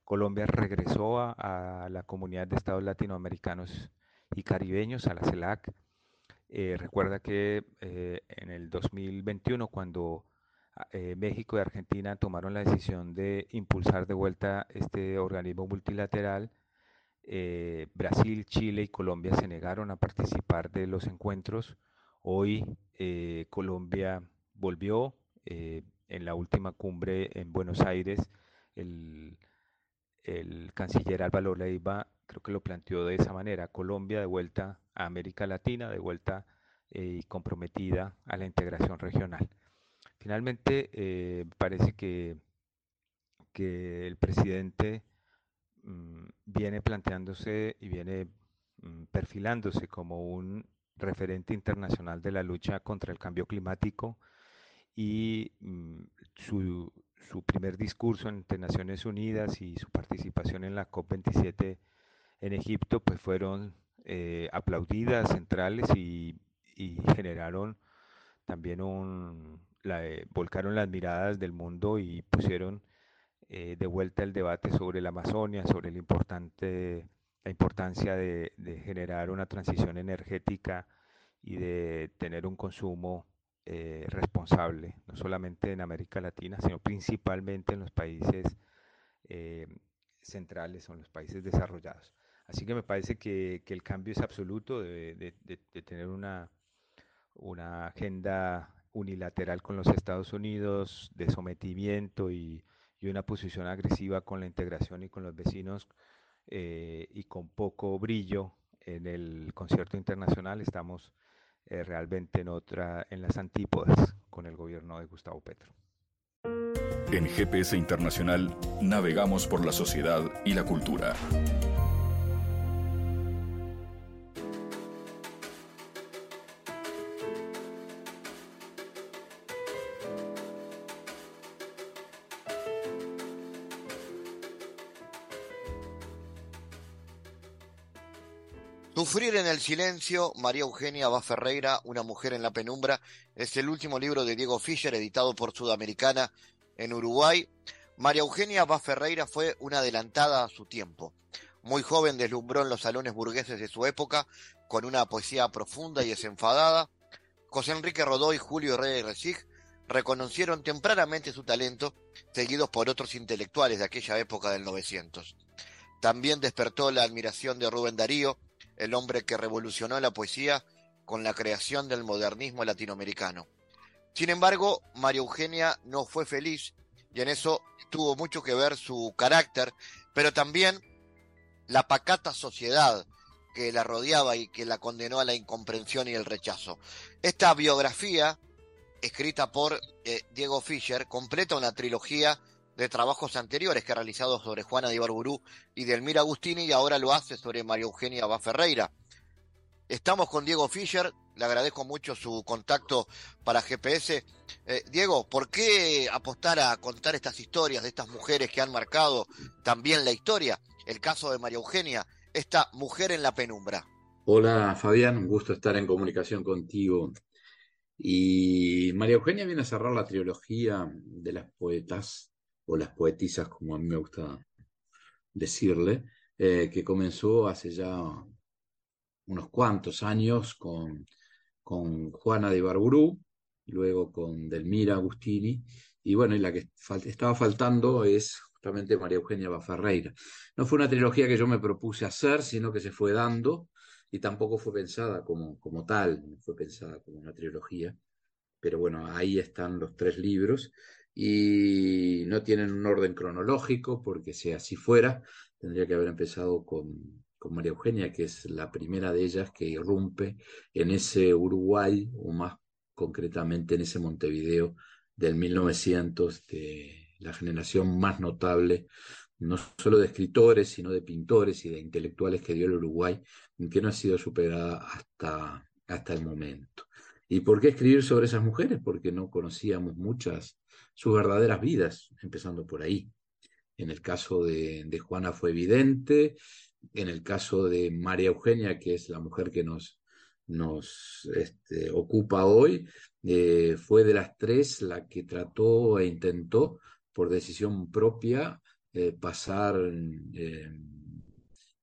Colombia regresó a, la comunidad de estados latinoamericanos y caribeños, a la CELAC. Eh, recuerda que en el 2021, cuando eh, México y Argentina tomaron la decisión de impulsar de vuelta este organismo multilateral. Eh, Brasil, Chile y Colombia se negaron a participar de los encuentros. Hoy eh, Colombia volvió en la última cumbre en Buenos Aires. El, el canciller Álvaro Leiva creo que lo planteó de esa manera. Colombia de vuelta a América Latina, de vuelta y comprometida a la integración regional. Finalmente, eh, parece que, que el presidente mm, viene planteándose y viene mm, perfilándose como un referente internacional de la lucha contra el cambio climático y mm, su, su, primer discurso ante Naciones Unidas y su participación en la COP27 en Egipto pues fueron eh, aplaudidas, centrales y, y generaron también un, eh, volcaron las miradas del mundo y pusieron eh, de vuelta el debate sobre la Amazonia, sobre la, importante, la importancia de, generar una transición energética y de tener un consumo eh, responsable, no solamente en América Latina, sino principalmente en los países centrales o en los países desarrollados. Así que me parece que, el cambio es absoluto de, de tener una, una agenda unilateral con los Estados Unidos, de sometimiento y, una posición agresiva con la integración y con los vecinos eh, y con poco brillo en el concierto internacional. Estamos eh, realmente en otra, en las antípodas con el gobierno de Gustavo Petro. En GPS Internacional navegamos por la sociedad y la cultura. En el silencio, María Eugenia Va Ferreira, Una mujer en la penumbra, es el último libro de Diego Fischer, editado por Sudamericana en Uruguay. María Eugenia Va Ferreira fue una adelantada a su tiempo. Muy joven deslumbró en los salones burgueses de su época con una poesía profunda y desenfadada. José Enrique Rodó y Julio Rey Resig reconocieron tempranamente su talento, seguidos por otros intelectuales de aquella época del 900. También despertó la admiración de Rubén Darío, el hombre que revolucionó la poesía con la creación del modernismo latinoamericano. Sin embargo, María Eugenia no fue feliz y en eso tuvo mucho que ver su carácter, pero también la pacata sociedad que la rodeaba y que la condenó a la incomprensión y el rechazo. Esta biografía, escrita por eh, Diego Fischer, completa una trilogía de trabajos anteriores que ha realizado sobre Juana de Ibarburú y Delmira Agustini y ahora lo hace sobre María Eugenia Ferreira. Estamos con Diego Fischer, le agradezco mucho su contacto para GPS. Eh, Diego, ¿por qué apostar a contar estas historias de estas mujeres que han marcado también la historia? El caso de María Eugenia, esta mujer en la penumbra. Hola Fabián, un gusto estar en comunicación contigo. Y María Eugenia viene a cerrar la trilogía de las poetas o las poetisas, como a mí me gusta decirle, eh, que comenzó hace ya unos cuantos años con, con Juana de Barburú, luego con Delmira Agustini, y bueno, y la que estaba faltando es justamente María Eugenia Bafarreira. No fue una trilogía que yo me propuse hacer, sino que se fue dando, y tampoco fue pensada como, como tal, fue pensada como una trilogía, pero bueno, ahí están los tres libros, y no tienen un orden cronológico, porque si así fuera, tendría que haber empezado con, con María Eugenia, que es la primera de ellas que irrumpe en ese Uruguay, o más concretamente en ese Montevideo del 1900, de la generación más notable, no solo de escritores, sino de pintores y de intelectuales que dio el Uruguay, que no ha sido superada hasta, hasta el momento. ¿Y por qué escribir sobre esas mujeres? Porque no conocíamos muchas sus verdaderas vidas, empezando por ahí. En el caso de, de Juana fue evidente, en el caso de María Eugenia, que es la mujer que nos, nos este, ocupa hoy, eh, fue de las tres la que trató e intentó, por decisión propia, eh, pasar eh,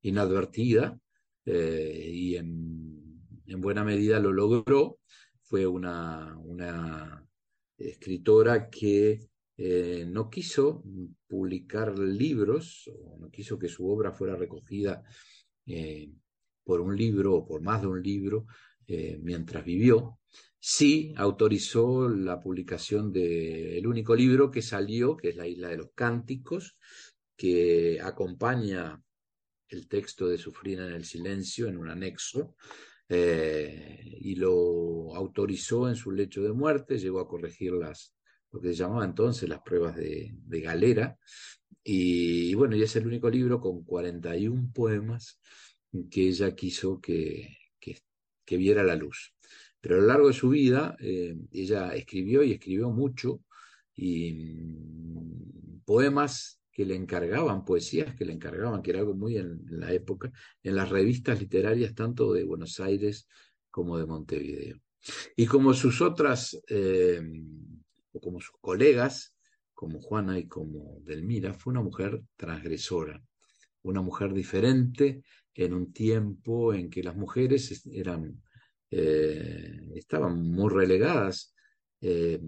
inadvertida y en, en, buena medida lo logró. Fue una, una escritora que no quiso publicar libros, o no quiso que su obra fuera recogida por un libro o por más de un libro eh, mientras vivió, sí autorizó la publicación del único libro que salió, que es La Isla de los Cánticos, que acompaña el texto de Sufrir en el Silencio en un anexo, eh, y lo autorizó en su lecho de muerte, llegó a corregir las, lo que se llamaba entonces las pruebas de, galera, y, bueno, y es el único libro con 41 poemas que ella quiso que, que, viera la luz. Pero a lo largo de su vida, eh, ella escribió y escribió mucho, y mm, poemas le encargaban, poesías que le encargaban, que era algo muy en, la época, en las revistas literarias tanto de Buenos Aires como de Montevideo. Y como sus otras, eh, como sus colegas, como Juana y como Delmira, fue una mujer transgresora, una mujer diferente en un tiempo en que las mujeres eran, eh, estaban muy relegadas eh,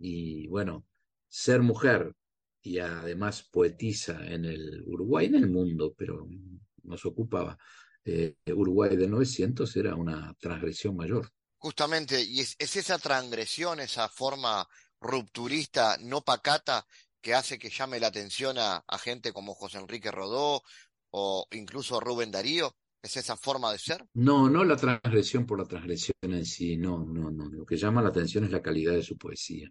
y bueno, ser mujer y además poetisa en el Uruguay, en el mundo, pero nos ocupaba eh, Uruguay de 900 era una transgresión mayor. Justamente, y es, esa transgresión, esa forma rupturista, no pacata, que hace que llame la atención a, a, gente como José Enrique Rodó o incluso Rubén Darío? ¿Es esa forma de ser? No, no la transgresión por la transgresión en sí, no, no, no. Lo que llama la atención es la calidad de su poesía.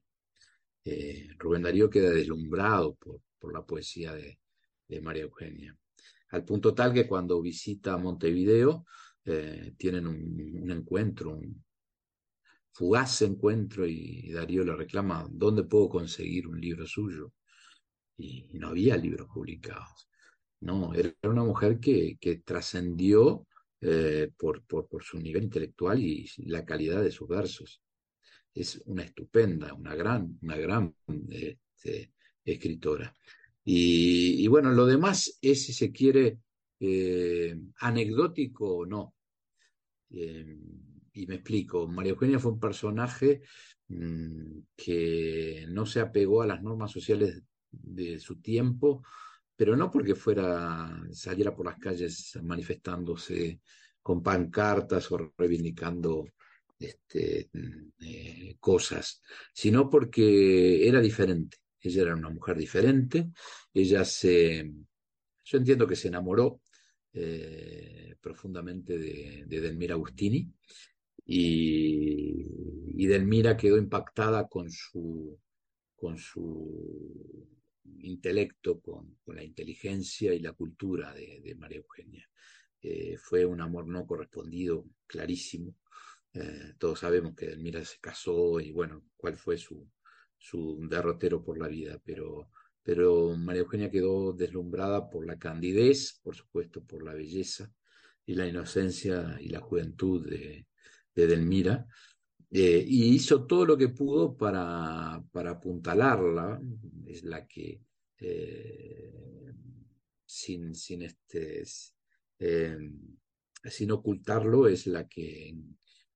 Eh, Rubén Darío queda deslumbrado por, por la poesía de, María Eugenia, al punto tal que cuando visita Montevideo eh, tienen un, encuentro, un fugaz encuentro y, Darío le reclama, ¿dónde puedo conseguir un libro suyo? y no había libros publicados. No, era una mujer que, que trascendió eh, por, por, su nivel intelectual y la calidad de sus versos. Es una estupenda, una gran, una gran este, escritora. Y, bueno, lo demás es, si se quiere, eh, anecdótico o no. Eh, y me explico, María Eugenia fue un personaje mmm, que no se apegó a las normas sociales de su tiempo, pero no porque fuera, saliera por las calles manifestándose con pancartas o reivindicando este, eh, cosas, sino porque era diferente. Ella era una mujer diferente, ella se, yo entiendo que se enamoró eh, profundamente de, de, Delmira Agustini y, Delmira quedó impactada con su, con su intelecto con, la inteligencia y la cultura de, de María Eugenia. Eh, fue un amor no correspondido clarísimo. Eh, todos sabemos que Delmira se casó y bueno, cuál fue su, su derrotero por la vida, pero, pero María Eugenia quedó deslumbrada por la candidez, por supuesto, por la belleza y la inocencia y la juventud de, de Delmira, eh, y hizo todo lo que pudo para, para apuntalarla, es la que eh, sin, sin, este, sin ocultarlo, es la que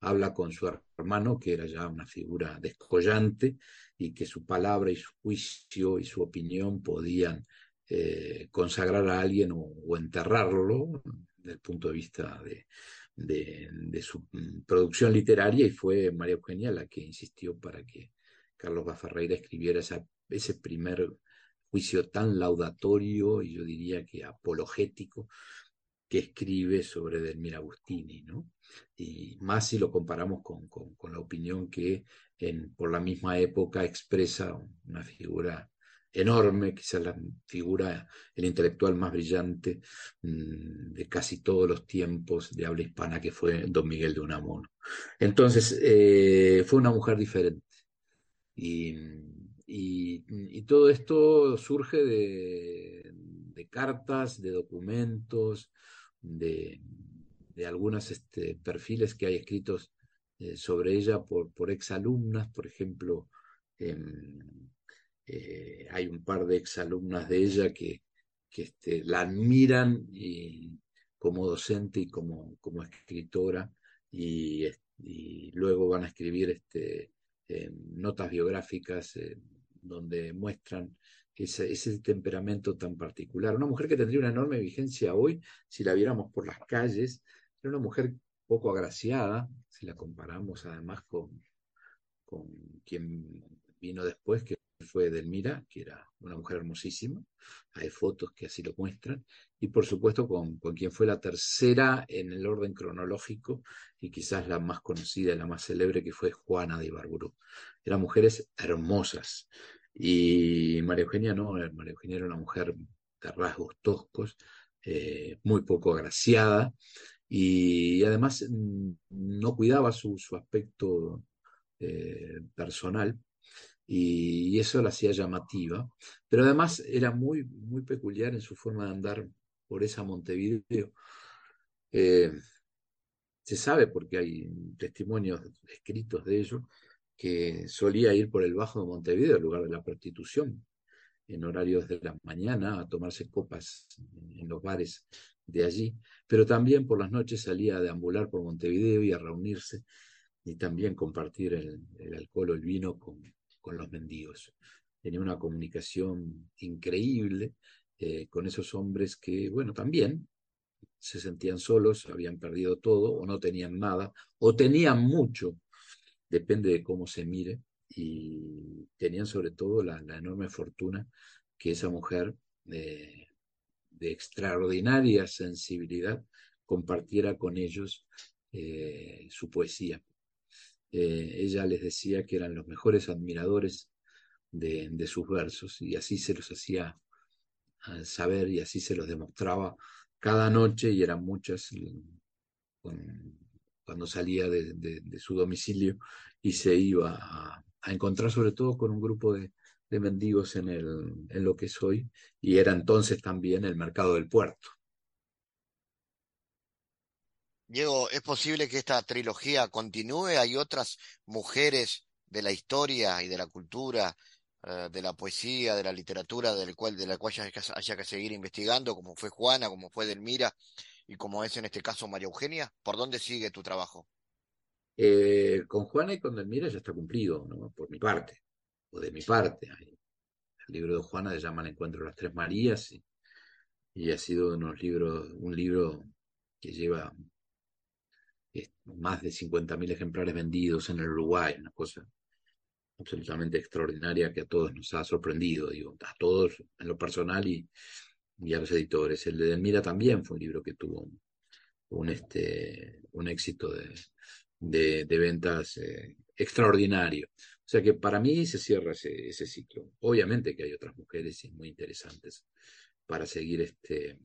habla con su hermano, que era ya una figura descollante, y que su palabra y su juicio y su opinión podían eh, consagrar a alguien o, enterrarlo desde el punto de vista de, su producción literaria, y fue María Eugenia la que insistió para que Carlos Baferreira escribiera ese primer juicio tan laudatorio y yo diría que apologético escribe sobre Delmira Agustini, ¿no? Y más si lo comparamos con, con, la opinión que en, por la misma época expresa una figura enorme, quizás la figura, el intelectual más brillante mm, de casi todos los tiempos de habla hispana, que fue don Miguel de Unamuno. Entonces, eh, fue una mujer diferente. Y, y, todo esto surge de, de cartas, de documentos, de, algunos este, perfiles que hay escritos eh, sobre ella por, por exalumnas, por ejemplo, em, eh, hay un par de exalumnas de ella que, que este, la admiran como docente y como, como escritora y, y, luego van a escribir este, em, notas biográficas eh, donde muestran ese, ese, temperamento tan particular. Una mujer que tendría una enorme vigencia hoy si la viéramos por las calles, era una mujer poco agraciada, si la comparamos además con, con quien vino después, que fue Delmira, que era una mujer hermosísima, hay fotos que así lo muestran, y por supuesto con, con quien fue la tercera en el orden cronológico y quizás la más conocida y la más célebre, que fue Juana de Ibarburu. Eran mujeres hermosas, y María Eugenia no, María Eugenia era una mujer de rasgos toscos, eh, muy poco agraciada, y además mm, no cuidaba su, aspecto eh, personal y, eso la hacía llamativa, pero además era muy, muy peculiar en su forma de andar por esa Montevideo. Eh, se sabe porque hay testimonios escritos de ello que solía ir por el Bajo de Montevideo, el lugar de la prostitución, en horarios de la mañana a tomarse copas en los bares de allí, pero también por las noches salía a deambular por Montevideo y a reunirse y también compartir el, alcohol o el vino con, con, los mendigos. Tenía una comunicación increíble eh, con esos hombres que, bueno, también se sentían solos, habían perdido todo o no tenían nada, o tenían mucho, depende de cómo se mire, y tenían sobre todo la, enorme fortuna que esa mujer eh, de extraordinaria sensibilidad compartiera con ellos eh, su poesía. Eh, ella les decía que eran los mejores admiradores de, sus versos y así se los hacía saber y así se los demostraba cada noche y eran muchas cuando salía de, su domicilio y se iba a, encontrar sobre todo con un grupo de, mendigos en, el, en lo que soy y era entonces también el mercado del puerto. Diego, ¿es posible que esta trilogía continúe? ¿Hay otras mujeres de la historia y de la cultura, eh, de la poesía, de la literatura, del cual, de la cual haya haya que seguir investigando, como fue Juana, como fue Delmira y como es en este caso María Eugenia? ¿Por dónde sigue tu trabajo? Eh, con Juana y con Delmira ya está cumplido, ¿no? por mi parte de mi parte. El libro de Juana se llama El encuentro de las tres Marías y, ha sido unos libros, un libro que lleva más de 50.000 ejemplares vendidos en el Uruguay, una cosa absolutamente extraordinaria que a todos nos ha sorprendido, digo, a todos en lo personal y, y a los editores. El de Delmira también fue un libro que tuvo un, este, un éxito de, de, ventas eh, extraordinario. O sea que para mí se cierra ese, ciclo. Obviamente que hay otras mujeres muy interesantes para seguir este,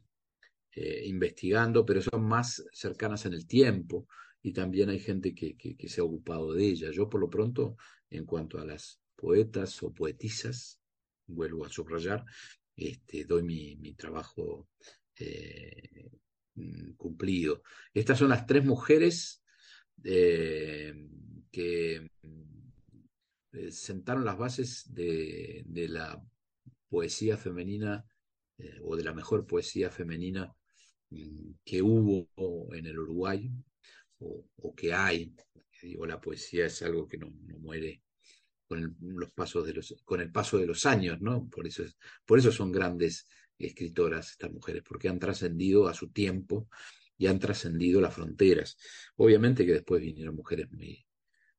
eh, investigando, pero son más cercanas en el tiempo y también hay gente que, que, se ha ocupado de ellas. Yo por lo pronto, en cuanto a las poetas o poetisas, vuelvo a subrayar, este, doy mi, trabajo eh, mm, cumplido. Estas son las tres mujeres eh, que eh, sentaron las bases de, la poesía femenina o de la mejor poesía femenina mm, que hubo en el Uruguay o, que hay. Digo, la poesía es algo que no, muere con los pasos de los, con el paso de los años, ¿no? Por eso, por eso son grandes escritoras estas mujeres, porque han trascendido a su tiempo y han trascendido las fronteras. Obviamente que después vinieron mujeres muy,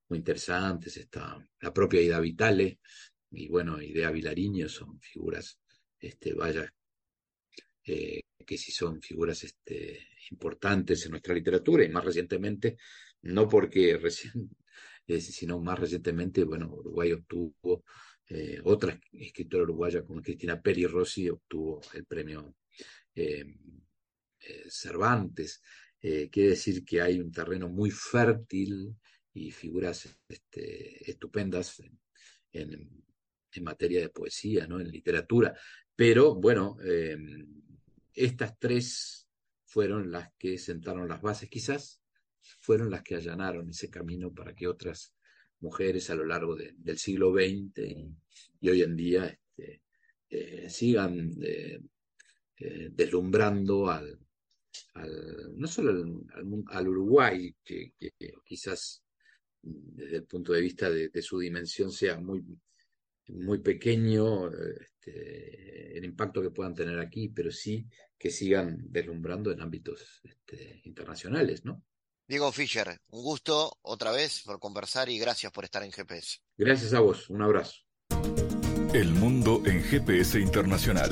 muy interesantes, está la propia Ida Vitale y bueno, Idea Vilariño son figuras, este, vaya, eh, que sí son figuras este, importantes en nuestra literatura y más recientemente, no porque recién, eh, sino más recientemente, bueno, Uruguay obtuvo, eh, otra escritora uruguaya como Cristina Peri Rossi obtuvo el premio Cervantes. quiere decir que hay un terreno muy fértil y figuras este, estupendas en, materia de poesía, ¿no? en literatura. Pero bueno, estas tres fueron las que sentaron las bases, quizás fueron las que allanaron ese camino para que otras mujeres a lo largo del siglo XX y, hoy en día este, eh, sigan eh, eh, deslumbrando al, no solo al, Uruguay, que, quizás desde el punto de vista de su dimensión sea muy muy pequeño este, el impacto que puedan tener aquí, pero sí que sigan deslumbrando en ámbitos este, internacionales, ¿no? Diego Fischer, un gusto otra vez por conversar y gracias por estar en GPS. Gracias a vos, un abrazo. El mundo en GPS Internacional.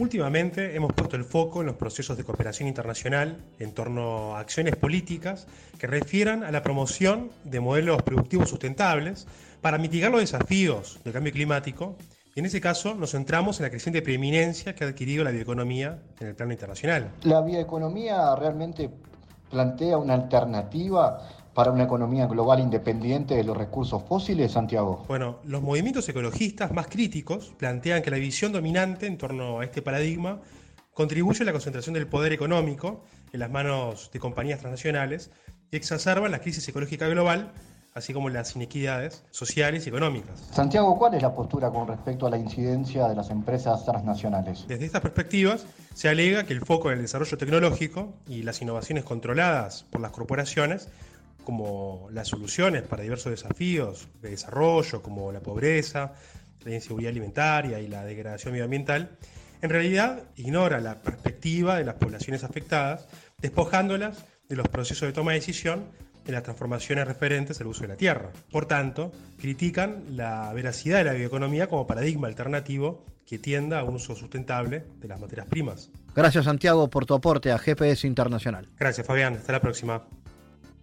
Últimamente hemos puesto el foco en los procesos de cooperación internacional en torno a acciones políticas que refieran a la promoción de modelos productivos sustentables para mitigar los desafíos del cambio climático y en ese caso nos centramos en la creciente preeminencia que ha adquirido la bioeconomía en el plano internacional. ¿La bioeconomía realmente plantea una alternativa para una economía global independiente de los recursos fósiles, Santiago? Bueno, los movimientos ecologistas más críticos plantean que la visión dominante en torno a este paradigma contribuye a la concentración del poder económico en las manos de compañías transnacionales y exacerba la crisis ecológica global, así como las inequidades sociales y económicas. Santiago, ¿cuál es la postura con respecto a la incidencia de las empresas transnacionales? Desde estas perspectivas, se alega que el foco en el desarrollo tecnológico y las innovaciones controladas por las corporaciones como las soluciones para diversos desafíos de desarrollo, como la pobreza, la inseguridad alimentaria y la degradación medioambiental, en realidad ignora la perspectiva de las poblaciones afectadas, despojándolas de los procesos de toma de decisión en las transformaciones referentes al uso de la tierra. Por tanto, critican la veracidad de la bioeconomía como paradigma alternativo que tienda a un uso sustentable de las materias primas. Gracias Santiago por tu aporte a GPS Internacional. Gracias Fabián, hasta la próxima.